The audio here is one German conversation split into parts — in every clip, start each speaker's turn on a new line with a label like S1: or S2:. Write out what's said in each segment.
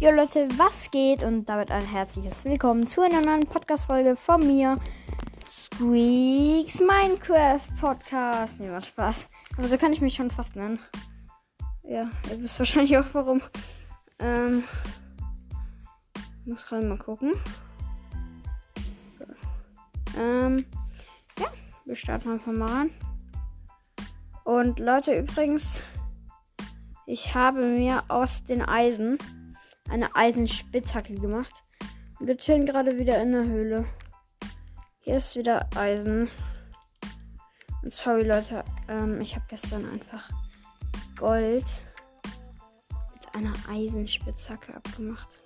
S1: Jo Leute, was geht? Und damit ein herzliches Willkommen zu einer neuen Podcast-Folge von mir. Squeaks Minecraft Podcast. Nee, macht Spaß. Aber so kann ich mich schon fast nennen. Ja, ihr wisst wahrscheinlich auch warum. Ähm, muss gerade mal gucken. Ähm, ja, wir starten einfach mal ran. Und Leute, übrigens, ich habe mir aus den Eisen eine Eisenspitzhacke gemacht. Wir chillen gerade wieder in der Höhle. Hier ist wieder Eisen. Und sorry Leute, ähm, ich habe gestern einfach Gold mit einer Eisenspitzhacke abgemacht.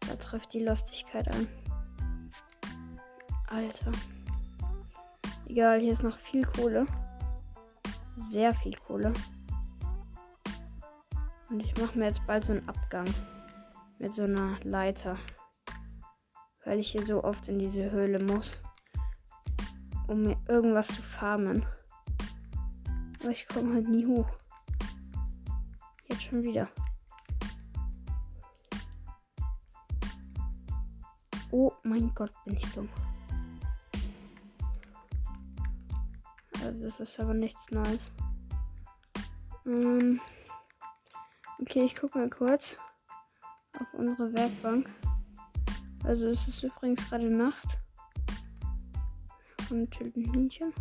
S1: Da trifft die Lustigkeit an. Alter. Egal, hier ist noch viel Kohle. Sehr viel Kohle. Und ich mache mir jetzt bald so einen Abgang mit so einer Leiter. Weil ich hier so oft in diese Höhle muss. Um mir irgendwas zu farmen. Aber ich komme halt nie hoch. Jetzt schon wieder. Oh mein Gott, bin ich dumm. Also das ist aber nichts Neues. Ähm okay, ich gucke mal kurz auf unsere Werkbank. Also es ist übrigens gerade Nacht. Und töten Hühnchen.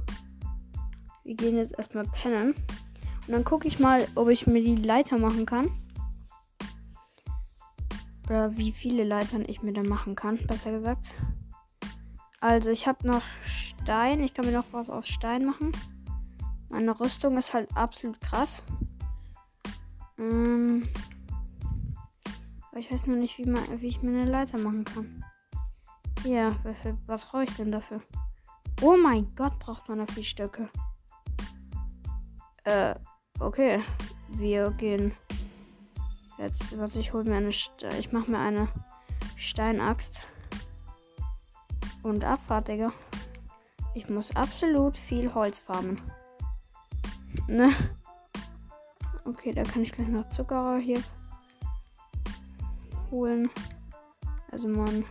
S1: Wir gehen jetzt erstmal pennen. Und dann gucke ich mal, ob ich mir die Leiter machen kann. Oder wie viele Leitern ich mir da machen kann, besser gesagt. Also ich habe noch Stein. Ich kann mir noch was aus Stein machen. Meine Rüstung ist halt absolut krass. Ähm, aber ich weiß noch nicht, wie, man, wie ich mir eine Leiter machen kann. Ja, was brauche ich denn dafür? Oh mein Gott, braucht man dafür Stöcke. Äh, okay. Wir gehen jetzt, was ich hole mir eine, St ich mache mir eine Steinaxt und Abfahrt, Digga. Ich muss absolut viel Holz farmen. Ne? Okay, da kann ich gleich noch Zuckerer hier holen. Also man.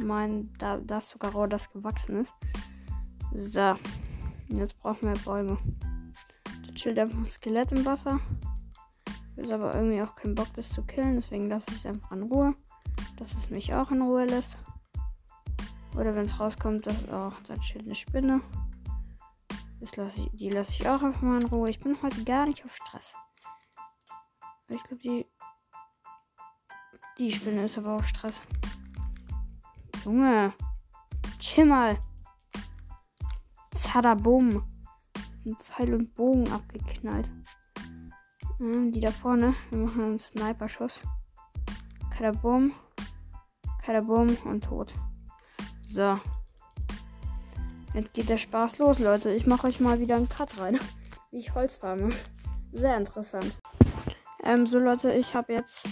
S1: Mein, da, das Zuckerrohr, das gewachsen ist. So. Jetzt brauchen wir Bäume. Da chillt einfach ein Skelett im Wasser. Habe aber irgendwie auch keinen Bock, das zu killen. Deswegen lasse ich es einfach in Ruhe dass es mich auch in Ruhe lässt. Oder wenn es rauskommt, dass oh, da steht eine Spinne. Lass ich, die lasse ich auch einfach mal in Ruhe. Ich bin heute gar nicht auf Stress. Ich glaube, die. Die Spinne ist aber auf Stress. Junge. Chill mal. Zadabum. Ein Pfeil und Bogen abgeknallt. die da vorne. Wir machen einen Sniper-Schuss. Kadabum. Kadabum und tot. So. Jetzt geht der Spaß los, Leute. Ich mache euch mal wieder einen Cut rein. Wie ich Holz farme. Sehr interessant. Ähm, so Leute, ich habe jetzt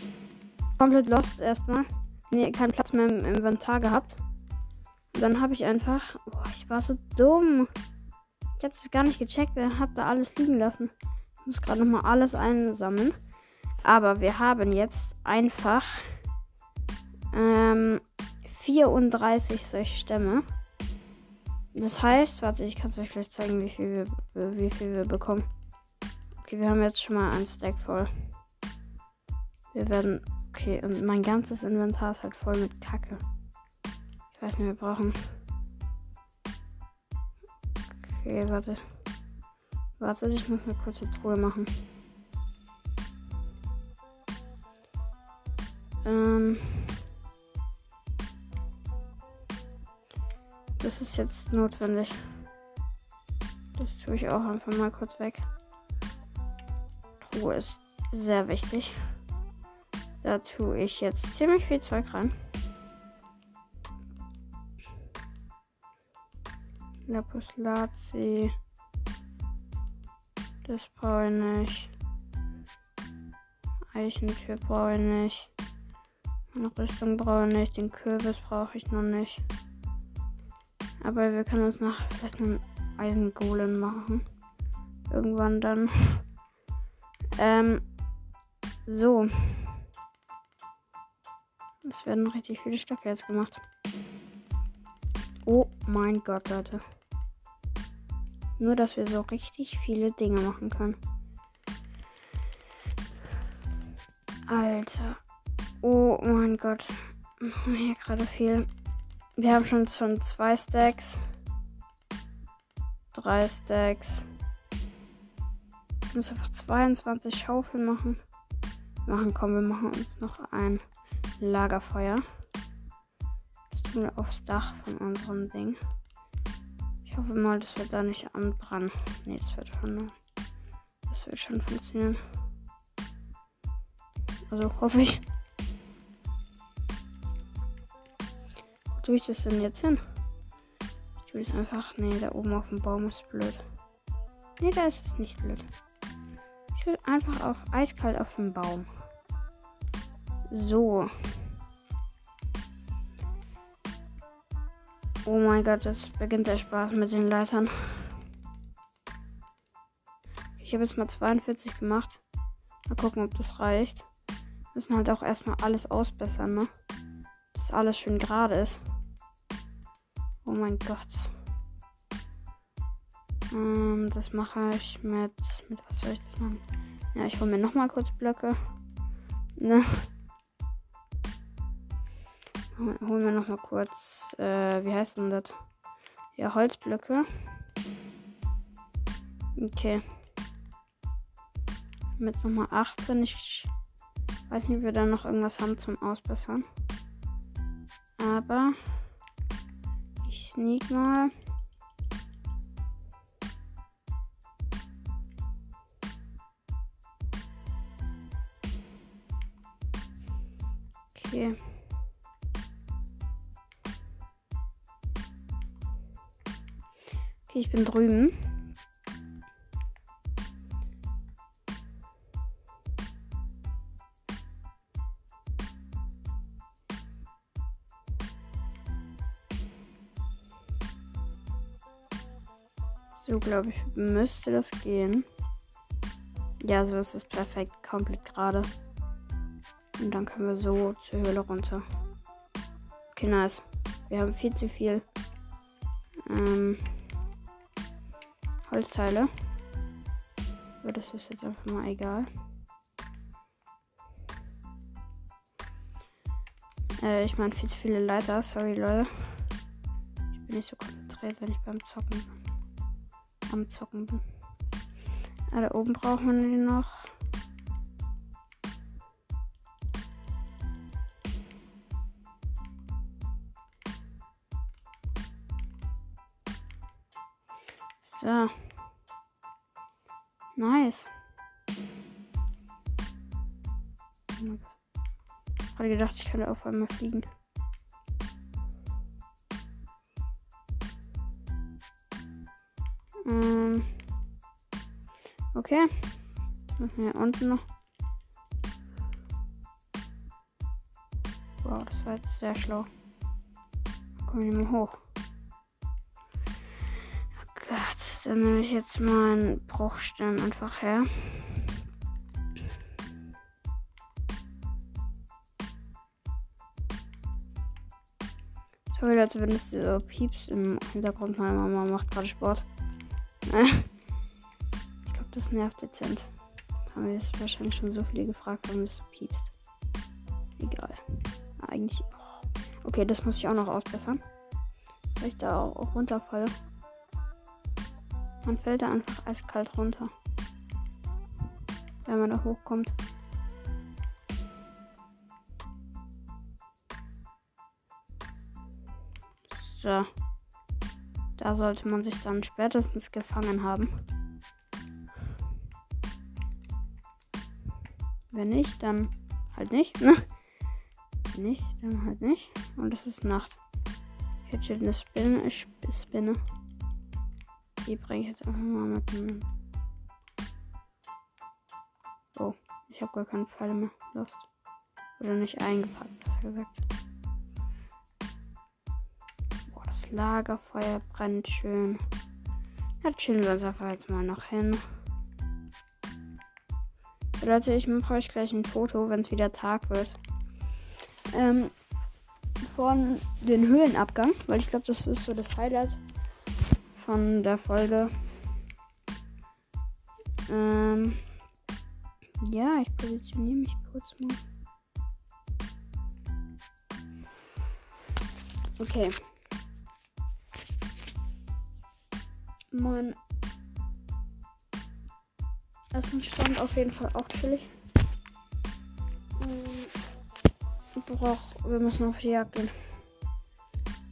S1: komplett lost erstmal. Nee, keinen Platz mehr im Inventar gehabt. Und dann habe ich einfach. Boah, ich war so dumm. Ich habe das gar nicht gecheckt. Ich habe da alles liegen lassen. Ich muss gerade nochmal alles einsammeln. Aber wir haben jetzt einfach ähm, 34 solche Stämme. Das heißt, warte, ich kann es euch gleich zeigen, wie viel, wir, wie viel wir bekommen. Okay, wir haben jetzt schon mal ein Stack voll. Wir werden. Okay, und mein ganzes Inventar ist halt voll mit Kacke. Ich weiß nicht, wir brauchen. Okay, warte. Warte, ich muss eine Truhe machen. Ähm. Das ist jetzt notwendig. Das tue ich auch einfach mal kurz weg. Truhe ist sehr wichtig. Da tue ich jetzt ziemlich viel Zeug rein. Lapis Lazuli. Das brauche ich nicht. Eichentür brauche ich nicht. Eine Rüstung brauche ich nicht. Den Kürbis brauche ich noch nicht. Aber wir können uns nach vielleicht einen Eisengolem machen. Irgendwann dann. ähm, so. Es werden richtig viele Stöcke jetzt gemacht. Oh mein Gott, Leute. Nur, dass wir so richtig viele Dinge machen können. Alter. Oh mein Gott. Hier gerade viel. Wir haben schon schon zwei Stacks. Drei Stacks. Ich muss einfach 22 Schaufeln machen. Machen, komm, wir machen uns noch ein Lagerfeuer. Das tun wir aufs Dach von unserem Ding. Ich hoffe mal, das wird da nicht anbrennen. Nee, das wird schon. Das wird schon funktionieren. Also hoffe ich. Tue ich das denn jetzt hin? Ich tue es einfach. Nee, da oben auf dem Baum ist blöd. Nee, da ist es nicht blöd. Ich will einfach auf eiskalt auf dem Baum. So. Oh mein Gott, jetzt beginnt der Spaß mit den Leitern. Ich habe jetzt mal 42 gemacht. Mal gucken, ob das reicht. Müssen halt auch erstmal alles ausbessern, ne? Dass alles schön gerade ist. Oh mein Gott. Ähm, das mache ich mit. Mit was soll ich das machen? Ja, ich hole mir nochmal kurz Blöcke. Ne? Holen wir noch mal kurz, äh, wie heißt denn das? Ja, Holzblöcke. Okay. Jetzt nochmal 18. Ich weiß nicht, ob wir da noch irgendwas haben zum Ausbessern. Aber sneak mal. Okay. Okay, ich bin drüben. Glaube ich, müsste das gehen. Ja, so ist es perfekt, komplett gerade. Und dann können wir so zur Höhle runter. Okay, nice. Wir haben viel zu viel. Ähm, Holzteile. Aber das ist jetzt einfach mal egal. Äh, ich meine viel zu viele Leiter. Sorry, Leute. Ich bin nicht so konzentriert, wenn ich beim Zocken bin. Am Zocken bin. Ah, da oben brauchen wir die noch. So. Nice. Ich hatte gedacht, ich könnte auf einmal fliegen. Ähm. Okay. Machen wir hier unten noch. Wow, das war jetzt sehr schlau. Kommen wir mal hoch. Dann nehme ich jetzt mal einen Bruchstein einfach her. Sorry Leute, wenn es so pieps im Hintergrund. Meine Mama macht gerade Sport. Ich glaube, das nervt dezent. Haben wir jetzt wahrscheinlich schon so viele gefragt, warum es piepst. Egal. Eigentlich. Okay, das muss ich auch noch ausbessern. Weil ich da auch runterfalle. Man fällt da einfach eiskalt runter. Wenn man da hochkommt. So. Da sollte man sich dann spätestens gefangen haben. Wenn nicht, dann halt nicht. Ne? Wenn nicht, dann halt nicht. Und es ist Nacht. Hier steht eine Spinne. Spinne. Die bringe ich jetzt einfach mal mit dem. Oh, ich habe gar keine Pfeile mehr. Lost. Oder nicht eingepackt, besser gesagt. Lagerfeuer brennt schön. Ja, chillen wir uns einfach jetzt mal noch hin. Leute, ich mache euch gleich ein Foto, wenn es wieder Tag wird. Ähm, von den Höhlenabgang, weil ich glaube, das ist so das Highlight von der Folge. Ähm, ja, ich positioniere mich kurz mal. Okay. Mein Essenstand auf jeden Fall auch chillig. Ähm, brauch, wir müssen auf die Jagd gehen.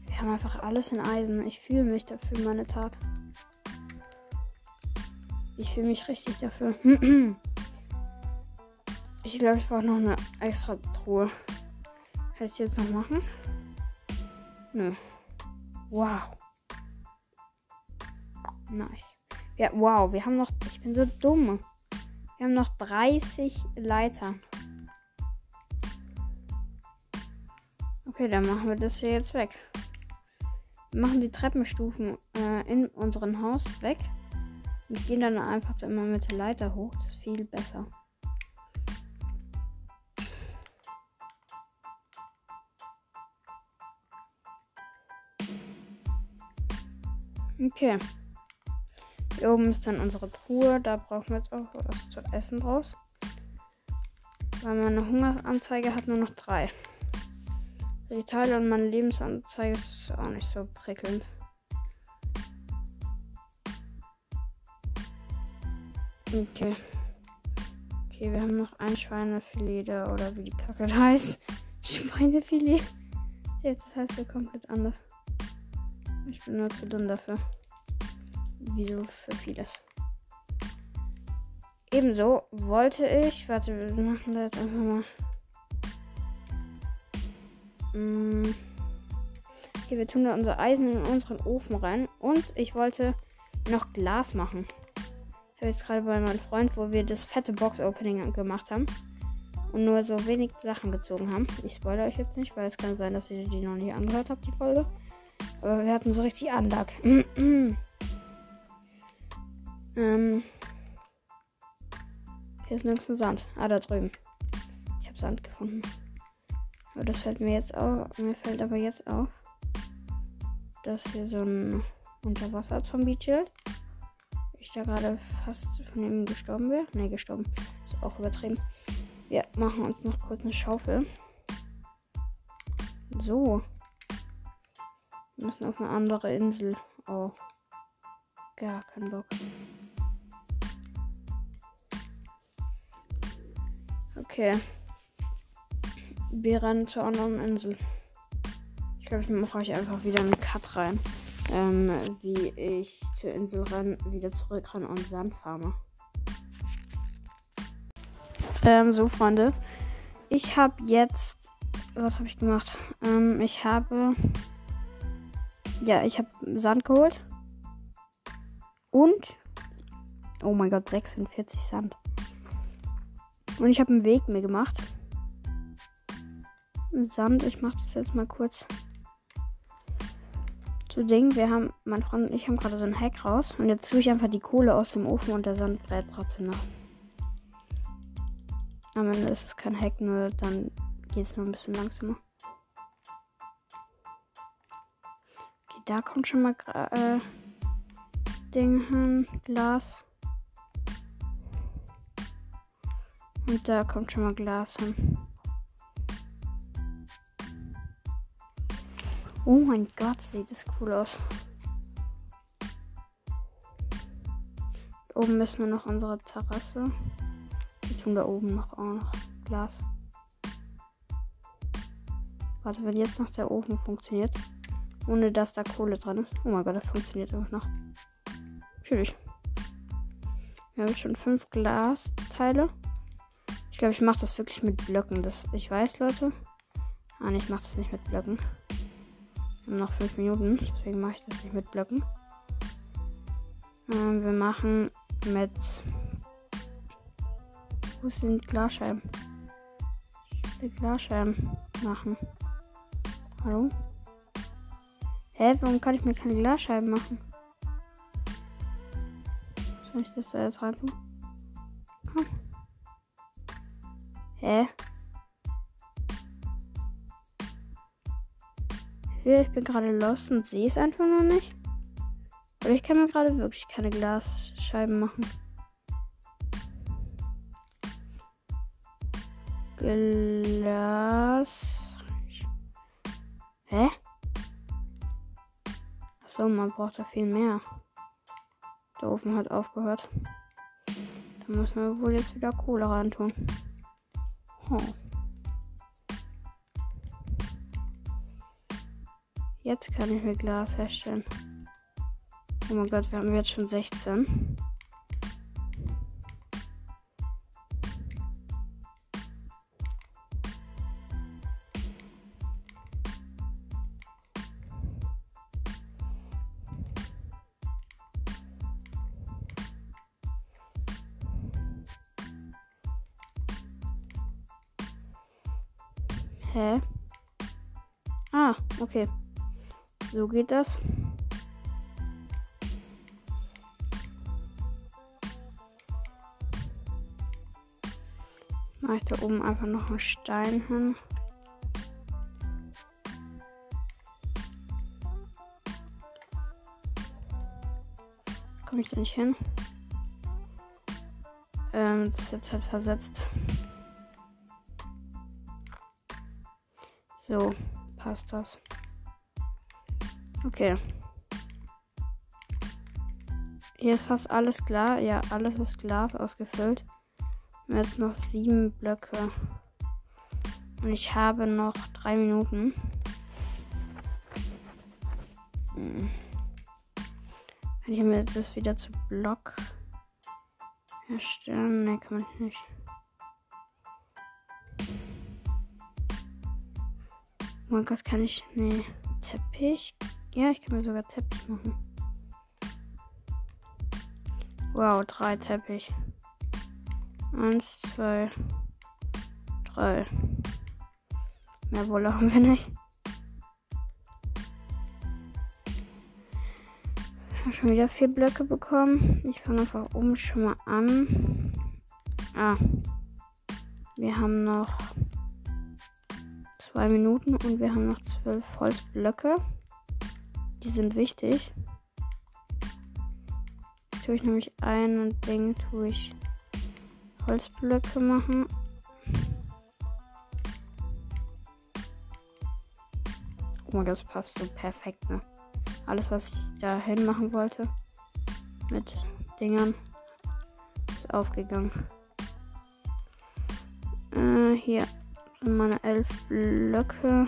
S1: Wir haben einfach alles in Eisen. Ich fühle mich dafür, meine Tat. Ich fühle mich richtig dafür. ich glaube, ich brauche noch eine extra Truhe. Kann ich jetzt noch machen? Nö. Wow. Nice. Ja, wow, wir haben noch. Ich bin so dumm. Wir haben noch 30 Leitern. Okay, dann machen wir das hier jetzt weg. Wir machen die Treppenstufen äh, in unserem Haus weg. Und gehen dann einfach immer mit der Leiter hoch. Das ist viel besser. Okay. Hier oben ist dann unsere Truhe. Da brauchen wir jetzt auch was zu essen draus. Weil meine Hungeranzeige hat nur noch drei. Die Teile und meine Lebensanzeige ist auch nicht so prickelnd. Okay. Okay, wir haben noch ein Schweinefilet da, oder wie die Kacke da heißt. Schweinefilet. Jetzt heißt er komplett anders. Ich bin nur zu dumm dafür. Wieso für vieles. Ebenso wollte ich. Warte, wir machen das einfach mal. Mm. Okay, wir tun da unser Eisen in unseren Ofen rein. Und ich wollte noch Glas machen. Ich habe jetzt gerade bei meinem Freund, wo wir das fette Box-Opening gemacht haben. Und nur so wenig Sachen gezogen haben. Ich spoilere euch jetzt nicht, weil es kann sein, dass ihr die noch nicht angehört habt, die Folge. Aber wir hatten so richtig Anlag. Ähm. Hier ist nirgends ein Sand. Ah, da drüben. Ich habe Sand gefunden. Aber das fällt mir jetzt auf. Mir fällt aber jetzt auf, dass hier so ein Unterwasser-Zombie chillt. Ich da gerade fast von ihm gestorben wäre. Ne, gestorben. Ist auch übertrieben. Wir machen uns noch kurz eine Schaufel. So. Wir müssen auf eine andere Insel. Oh. Gar keinen Bock. Okay. Wir rennen zur anderen Insel. Ich glaube, ich mache euch einfach wieder einen Cut rein. Ähm, wie ich zur Insel renne, wieder zurück renne und Sand farme. Ähm, so, Freunde. Ich habe jetzt. Was habe ich gemacht? Ähm, ich habe. Ja, ich habe Sand geholt. Und. Oh mein Gott, 46 Sand. Und ich habe einen Weg mir gemacht. Sand, ich mache das jetzt mal kurz zu Ding. Wir haben, mein Freund und ich haben gerade so ein Hack raus. Und jetzt tue ich einfach die Kohle aus dem Ofen und der Sand brät trotzdem noch. Am Ende ist es kein Hack, nur dann geht es nur ein bisschen langsamer. Okay, da kommt schon mal äh, Ding hin, Glas. Und da kommt schon mal Glas hin. Oh mein Gott, sieht das cool aus. Oben müssen wir noch unsere Terrasse. Wir tun da oben noch auch noch Glas. Warte, wenn jetzt noch der Ofen funktioniert, ohne dass da Kohle dran ist. Oh mein Gott, das funktioniert einfach noch. Natürlich. Wir haben schon fünf Glasteile. Ich glaube, ich mache das wirklich mit Blöcken. Das, ich weiß, Leute. Ah, ich mache das nicht mit Blöcken. Wir haben noch fünf Minuten, deswegen mache ich das nicht mit Blöcken. Ähm, wir machen mit. Wo sind Glasscheiben? Ich will Glasscheiben machen. Hallo? Hä, warum kann ich mir keine Glasscheiben machen? Soll ich das da jetzt rein tun? Komm. Hä? Ich bin gerade lost und sehe es einfach noch nicht. Oder ich kann mir gerade wirklich keine Glasscheiben machen. Glas. Hä? Achso, man braucht da viel mehr. Der Ofen hat aufgehört. Da müssen wir wohl jetzt wieder Kohle reintun. Jetzt kann ich mir Glas herstellen. Oh mein Gott, wir haben jetzt schon 16. Ah, okay. So geht das. Mache ich da oben einfach noch einen Stein hin. Komme ich da nicht hin? Ähm, das ist jetzt halt versetzt. So, passt das. Okay. Hier ist fast alles klar. Ja, alles ist Glas ausgefüllt. Jetzt noch sieben Blöcke. Und ich habe noch drei Minuten. Hm. Kann ich mir das wieder zu Block herstellen? Ne, kann man nicht. Mein Gott, kann ich. Nee. Teppich? Ja, ich kann mir sogar Teppich machen. Wow, drei Teppich. Eins, zwei, drei. Mehr Wolle haben wir nicht. Ich habe schon wieder vier Blöcke bekommen. Ich fange einfach oben schon mal an. Ah. Wir haben noch zwei Minuten und wir haben noch zwölf Holzblöcke. Die sind wichtig. Tue ich nämlich ein Ding, tue ich Holzblöcke machen. Oh, das passt so perfekt, ne? Alles, was ich da hin machen wollte mit Dingern, ist aufgegangen. Äh, hier meine elf Blöcke.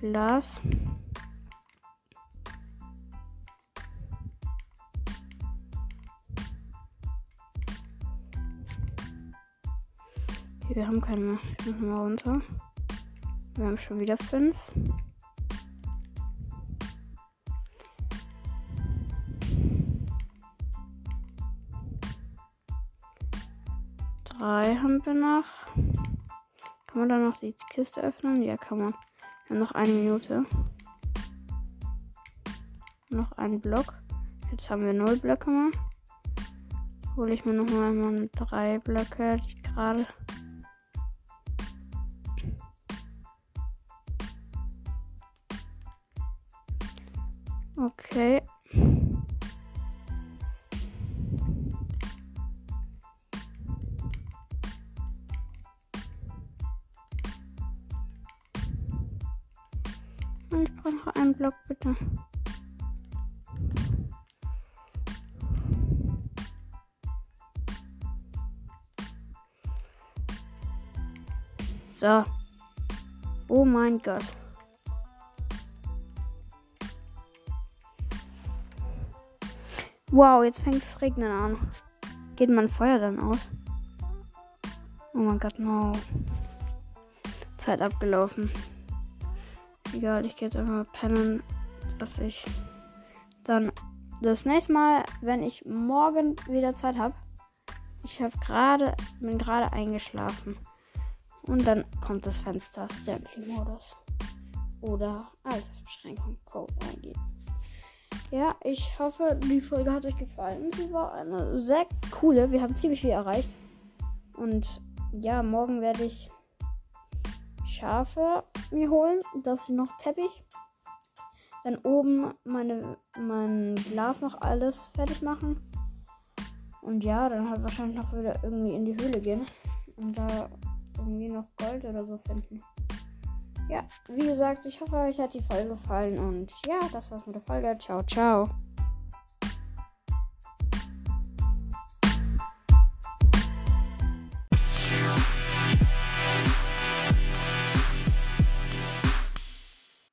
S1: Glas. Okay, wir haben keine mehr. Ich muss mal runter. Wir haben schon wieder fünf. Drei haben wir noch. Kann man da noch die Kiste öffnen? Ja, kann man. Wir haben noch eine Minute. Noch ein Block. Jetzt haben wir null Blöcke mehr. Hole ich mir noch mal drei Blöcke, die gerade Okay. Block, bitte. So. Oh mein Gott. Wow, jetzt fängt es regnen an. Geht mein Feuer dann aus? Oh mein Gott, no. Zeit abgelaufen. Egal, ich gehe jetzt einfach pennen, dass ich dann das nächste Mal, wenn ich morgen wieder Zeit habe, ich habe gerade, bin gerade eingeschlafen. Und dann kommt das Fenster Stampy-Modus. Oder Altersbeschränkung Code eingeben. Ja, ich hoffe, die Folge hat euch gefallen. Sie war eine sehr coole. Wir haben ziemlich viel erreicht. Und ja, morgen werde ich Schafe mir holen. Das ist noch Teppich. Dann oben meine, mein Glas noch alles fertig machen. Und ja, dann halt wahrscheinlich noch wieder irgendwie in die Höhle gehen. Und da irgendwie noch Gold oder so finden. Ja, wie gesagt, ich hoffe, euch hat die Folge gefallen. Und ja, das war's mit der Folge. Ciao, ciao.